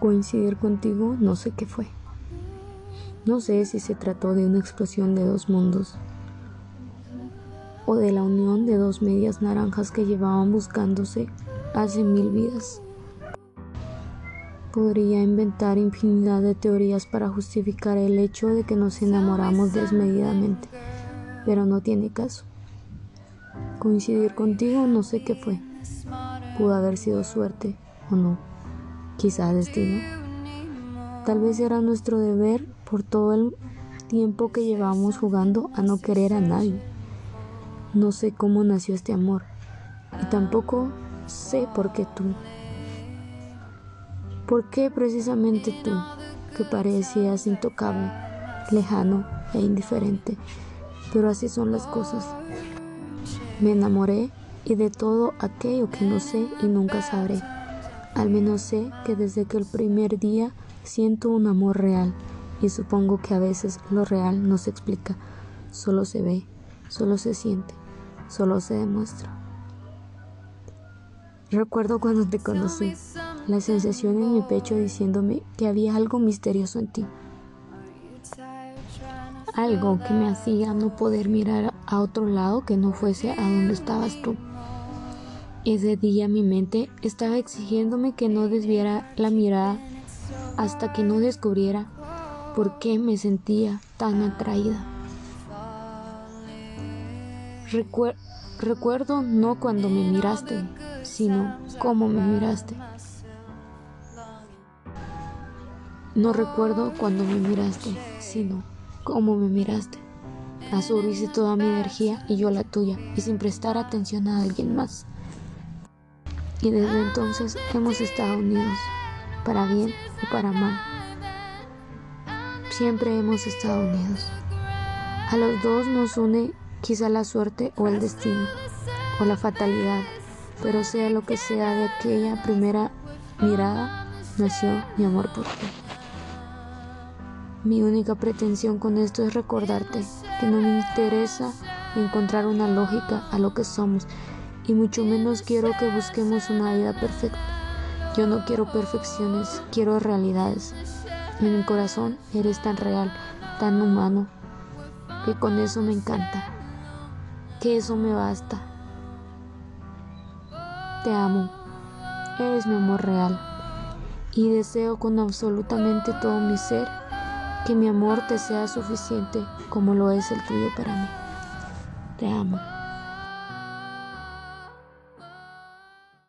Coincidir contigo no sé qué fue. No sé si se trató de una explosión de dos mundos o de la unión de dos medias naranjas que llevaban buscándose hace mil vidas. Podría inventar infinidad de teorías para justificar el hecho de que nos enamoramos desmedidamente, pero no tiene caso. Coincidir contigo no sé qué fue. Pudo haber sido suerte o no, quizá destino. Tal vez era nuestro deber por todo el tiempo que llevamos jugando a no querer a nadie. No sé cómo nació este amor y tampoco sé por qué tú. ¿Por qué precisamente tú, que parecías intocable, lejano e indiferente? Pero así son las cosas. Me enamoré y de todo aquello que no sé y nunca sabré. Al menos sé que desde que el primer día siento un amor real y supongo que a veces lo real no se explica, solo se ve, solo se siente solo se demuestra. Recuerdo cuando te conocí, la sensación en mi pecho diciéndome que había algo misterioso en ti. Algo que me hacía no poder mirar a otro lado que no fuese a donde estabas tú. Ese día mi mente estaba exigiéndome que no desviara la mirada hasta que no descubriera por qué me sentía tan atraída recuerdo no cuando me miraste, sino cómo me miraste. No recuerdo cuando me miraste, sino cómo me miraste. Absorbiste toda mi energía y yo la tuya, y sin prestar atención a alguien más. Y desde entonces hemos estado unidos, para bien o para mal. Siempre hemos estado unidos. A los dos nos une quizá la suerte o el destino o la fatalidad, pero sea lo que sea de aquella primera mirada, nació mi amor por ti. Mi única pretensión con esto es recordarte que no me interesa encontrar una lógica a lo que somos y mucho menos quiero que busquemos una vida perfecta. Yo no quiero perfecciones, quiero realidades. En mi corazón eres tan real, tan humano, que con eso me encanta que eso me basta. Te amo, eres mi amor real y deseo con absolutamente todo mi ser que mi amor te sea suficiente como lo es el tuyo para mí. Te amo.